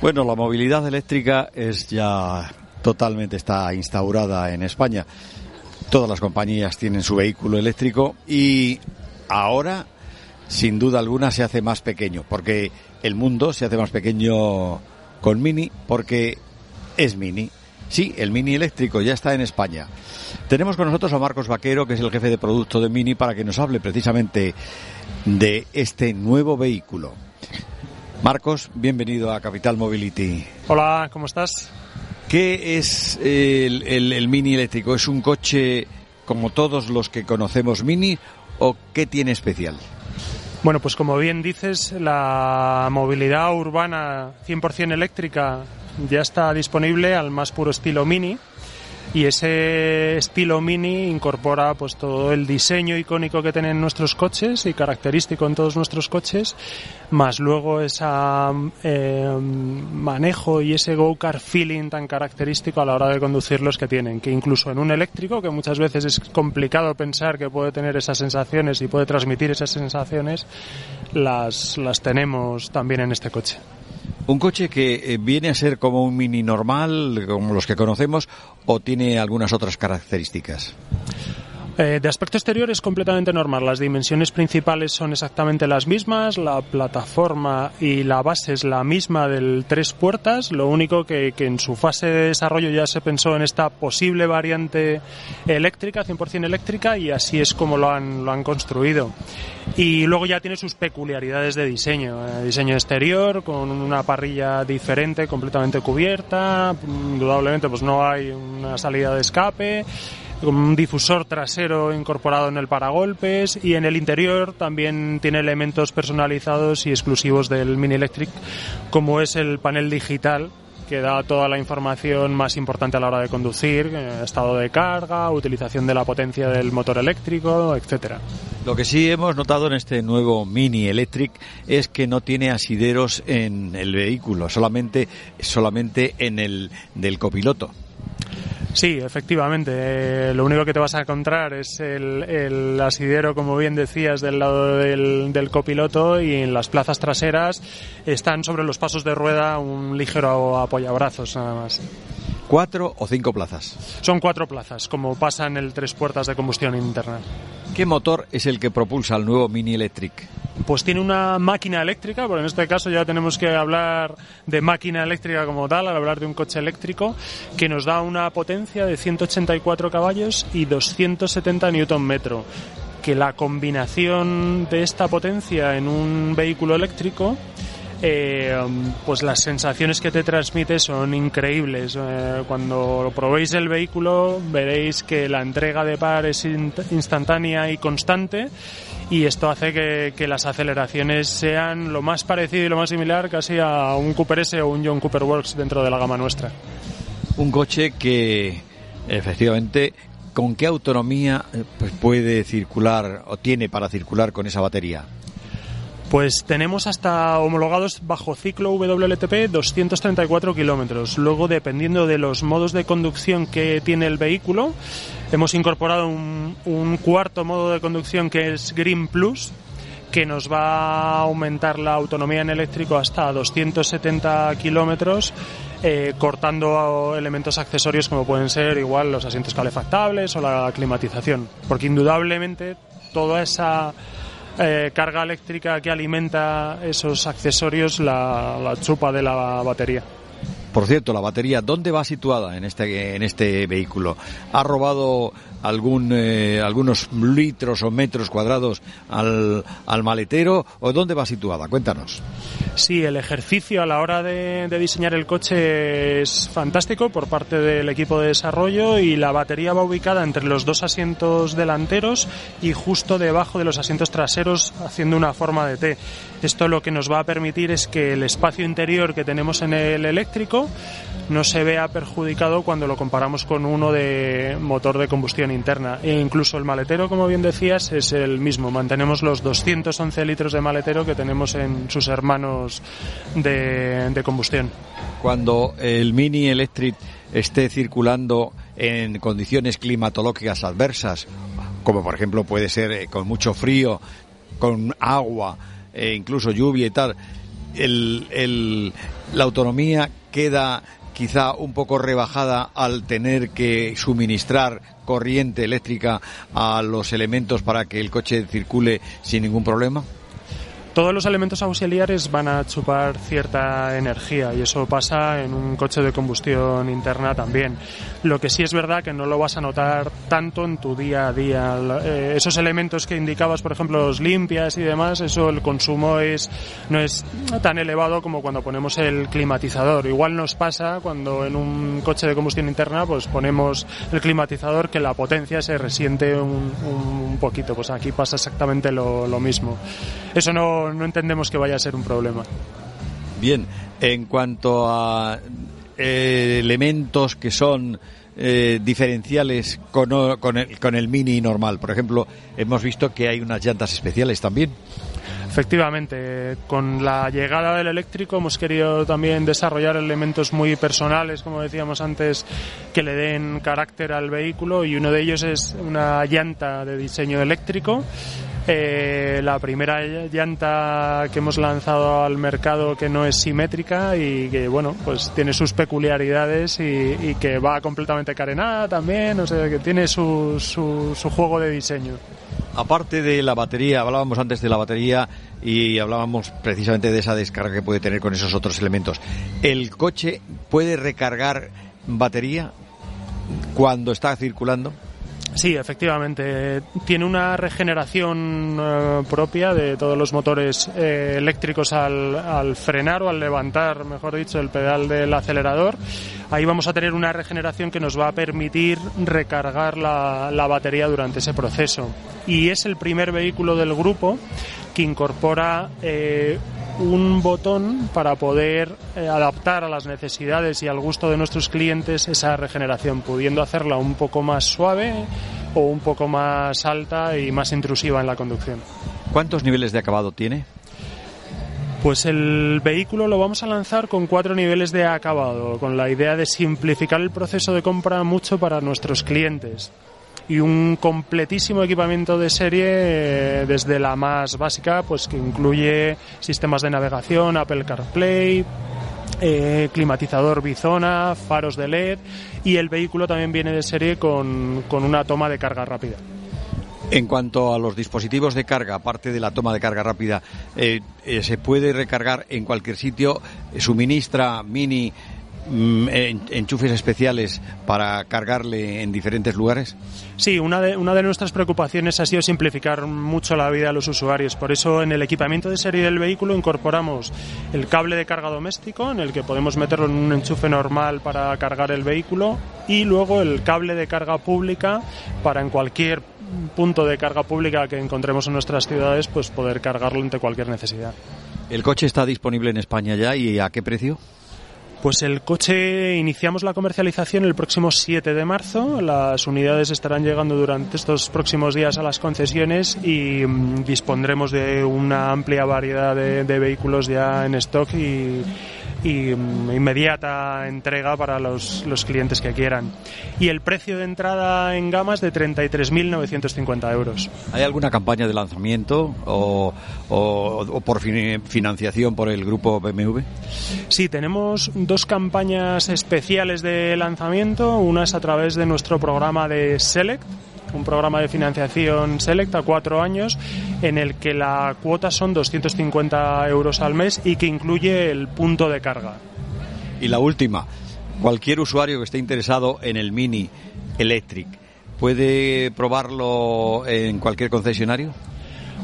Bueno, la movilidad eléctrica es ya totalmente está instaurada en España. Todas las compañías tienen su vehículo eléctrico y ahora, sin duda alguna, se hace más pequeño, porque el mundo se hace más pequeño con Mini, porque es Mini. Sí, el Mini eléctrico ya está en España. Tenemos con nosotros a Marcos Vaquero, que es el jefe de producto de Mini, para que nos hable precisamente de este nuevo vehículo. Marcos, bienvenido a Capital Mobility. Hola, ¿cómo estás? ¿Qué es el, el, Mini eléctrico? ¿Es un coche como todos los que conocemos Mini o qué tiene especial? Bueno, pues como bien dices, la movilidad urbana 100% eléctrica ya está disponible al más puro estilo Mini y ese estilo mini incorpora pues todo el diseño icónico que tienen nuestros coches y característico en todos nuestros coches más luego ese eh, manejo y ese go-car feeling tan característico a la hora de conducirlos que tienen que incluso en un eléctrico que muchas veces es complicado pensar que puede tener esas sensaciones y puede transmitir esas sensaciones las, las tenemos también en este coche ¿Un coche que eh, viene a ser como un mini normal, como los que conocemos, o tiene algunas otras características? Eh, de aspecto exterior es completamente normal. Las dimensiones principales son exactamente las mismas, la plataforma y la base es la misma del tres puertas. Lo único que, que en su fase de desarrollo ya se pensó en esta posible variante eléctrica, 100% eléctrica, y así es como lo han, lo han construido. Y luego ya tiene sus peculiaridades de diseño. Eh, diseño exterior con una parrilla diferente, completamente cubierta. Indudablemente, pues no hay una salida de escape con un difusor trasero incorporado en el paragolpes y en el interior también tiene elementos personalizados y exclusivos del Mini Electric como es el panel digital que da toda la información más importante a la hora de conducir, eh, estado de carga, utilización de la potencia del motor eléctrico, etcétera. Lo que sí hemos notado en este nuevo Mini Electric es que no tiene asideros en el vehículo, solamente solamente en el del copiloto. Sí, efectivamente. Eh, lo único que te vas a encontrar es el, asidero, como bien decías, del lado del, del, copiloto y en las plazas traseras están sobre los pasos de rueda un ligero apoyabrazos nada más. ¿Cuatro o cinco plazas? Son cuatro plazas, como pasa en el tres puertas de combustión interna. ¿Qué motor es el que propulsa el nuevo Mini Electric? Pues tiene una máquina eléctrica, pero en este caso ya tenemos que hablar de máquina eléctrica como tal, al hablar de un coche eléctrico, que nos da una potencia de 184 caballos y 270 newton metro que la combinación de esta potencia en un vehículo eléctrico eh, pues las sensaciones que te transmite son increíbles. Eh, cuando probéis el vehículo veréis que la entrega de par es instantánea y constante y esto hace que, las aceleraciones sean lo más parecido y lo más similar casi a un Cooper S o un John Cooper Works dentro de la gama nuestra. Un coche que efectivamente ¿con qué autonomía eh, pues puede circular o tiene para circular con esa batería? Pues tenemos hasta homologados bajo ciclo WLTP 234 kilómetros. Luego, dependiendo de los modos de conducción que tiene el vehículo, hemos incorporado un, cuarto modo de conducción que es Green Plus, que nos va a aumentar la autonomía en eléctrico hasta 270 kilómetros, eh, cortando elementos accesorios como pueden ser igual los asientos calefactables o la climatización. Porque indudablemente toda esa eh, carga eléctrica que alimenta esos accesorios la, la chupa de la batería. Por cierto, la batería, ¿dónde va situada en este, en este vehículo? ¿Ha robado algún, eh, algunos litros o metros cuadrados al, al, maletero o dónde va situada? Cuéntanos. Sí, el ejercicio a la hora de, de, diseñar el coche es fantástico por parte del equipo de desarrollo y la batería va ubicada entre los dos asientos delanteros y justo debajo de los asientos traseros haciendo una forma de T. Esto lo que nos va a permitir es que el espacio interior que tenemos en el eléctrico no se vea perjudicado cuando lo comparamos con uno de motor de combustión interna. E incluso el maletero, como bien decías, es el mismo. Mantenemos los 211 litros de maletero que tenemos en sus hermanos de, combustión. Cuando el Mini Electric esté circulando en condiciones climatológicas adversas, como por ejemplo puede ser eh, con mucho frío, con agua, e incluso lluvia y tal, la autonomía queda quizá un poco rebajada al tener que suministrar corriente eléctrica a los elementos para que el coche circule sin ningún problema? Todos los elementos auxiliares van a chupar cierta energía y eso pasa en un coche de combustión interna también. Lo que sí es verdad que no lo vas a notar tanto en tu día a día. Eh, esos elementos que indicabas, por ejemplo, los limpias y demás, eso el consumo es no es tan elevado como cuando ponemos el climatizador. Igual nos pasa cuando en un coche de combustión interna pues ponemos el climatizador que la potencia se resiente un, un poquito. Pues aquí pasa exactamente lo, lo mismo. Eso no no, entendemos que vaya a ser un problema. Bien, en cuanto a eh, elementos que son eh, diferenciales con, con, el, con el Mini normal, por ejemplo, hemos visto que hay unas llantas especiales también. Efectivamente, con la llegada del eléctrico hemos querido también desarrollar elementos muy personales, como decíamos antes, que le den carácter al vehículo y uno de ellos es una llanta de diseño eléctrico eh, la primera llanta que hemos lanzado al mercado que no es simétrica y que bueno pues tiene sus peculiaridades y, que va completamente carenada también o sea que tiene su, su, su juego de diseño. Aparte de la batería hablábamos antes de la batería y hablábamos precisamente de esa descarga que puede tener con esos otros elementos. El coche puede recargar batería cuando está circulando Sí, efectivamente. Tiene una regeneración eh, propia de todos los motores eh, eléctricos al, frenar o al levantar, mejor dicho, el pedal del acelerador. Ahí vamos a tener una regeneración que nos va a permitir recargar la, batería durante ese proceso. Y es el primer vehículo del grupo que incorpora eh, un botón para poder eh, adaptar a las necesidades y al gusto de nuestros clientes esa regeneración, pudiendo hacerla un poco más suave o un poco más alta y más intrusiva en la conducción. ¿Cuántos niveles de acabado tiene? Pues el vehículo lo vamos a lanzar con cuatro niveles de acabado, con la idea de simplificar el proceso de compra mucho para nuestros clientes y un completísimo equipamiento de serie eh, desde la más básica, pues que incluye sistemas de navegación, Apple CarPlay, eh, climatizador bizona, faros de LED y el vehículo también viene de serie con, con una toma de carga rápida. En cuanto a los dispositivos de carga, aparte de la toma de carga rápida, eh, ¿se puede recargar en cualquier sitio? ¿Suministra Mini enchufes especiales para cargarle en diferentes lugares? Sí, una de, una de nuestras preocupaciones ha sido simplificar mucho la vida a los usuarios. Por eso en el equipamiento de serie del vehículo incorporamos el cable de carga doméstico, en el que podemos meterlo en un enchufe normal para cargar el vehículo, y luego el cable de carga pública para en cualquier punto de carga pública que encontremos en nuestras ciudades, pues poder cargarlo ante cualquier necesidad. ¿El coche está disponible en España ya y a qué precio? Pues el coche iniciamos la comercialización el próximo 7 de marzo. Las unidades estarán llegando durante estos próximos días a las concesiones y mm, dispondremos de una amplia variedad de, de vehículos ya en stock y, y mm, inmediata entrega para los, los, clientes que quieran. Y el precio de entrada en gama es de 33.950 euros. ¿Hay alguna campaña de lanzamiento o, o, por financiación por el grupo BMW? Sí, tenemos dos campañas especiales de lanzamiento. Una es a través de nuestro programa de Select un programa de financiación Select a cuatro años en el que la cuota son 250 euros al mes y que incluye el punto de carga. Y la última, cualquier usuario que esté interesado en el Mini Electric, ¿puede probarlo en cualquier concesionario?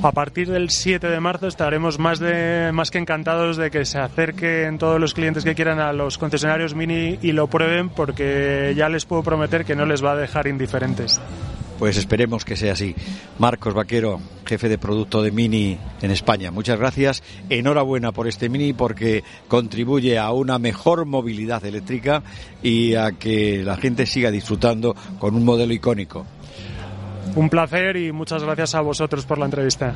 A partir del 7 de marzo estaremos más, de, más que encantados de que se acerquen todos los clientes que quieran a los concesionarios Mini y lo prueben porque ya les puedo prometer que no les va a dejar indiferentes. Pues esperemos que sea así. Marcos Vaquero, jefe de producto de Mini en España. Muchas gracias. Enhorabuena por este Mini porque contribuye a una mejor movilidad eléctrica y a que la gente siga disfrutando con un modelo icónico. Un placer y muchas gracias a vosotros por la entrevista.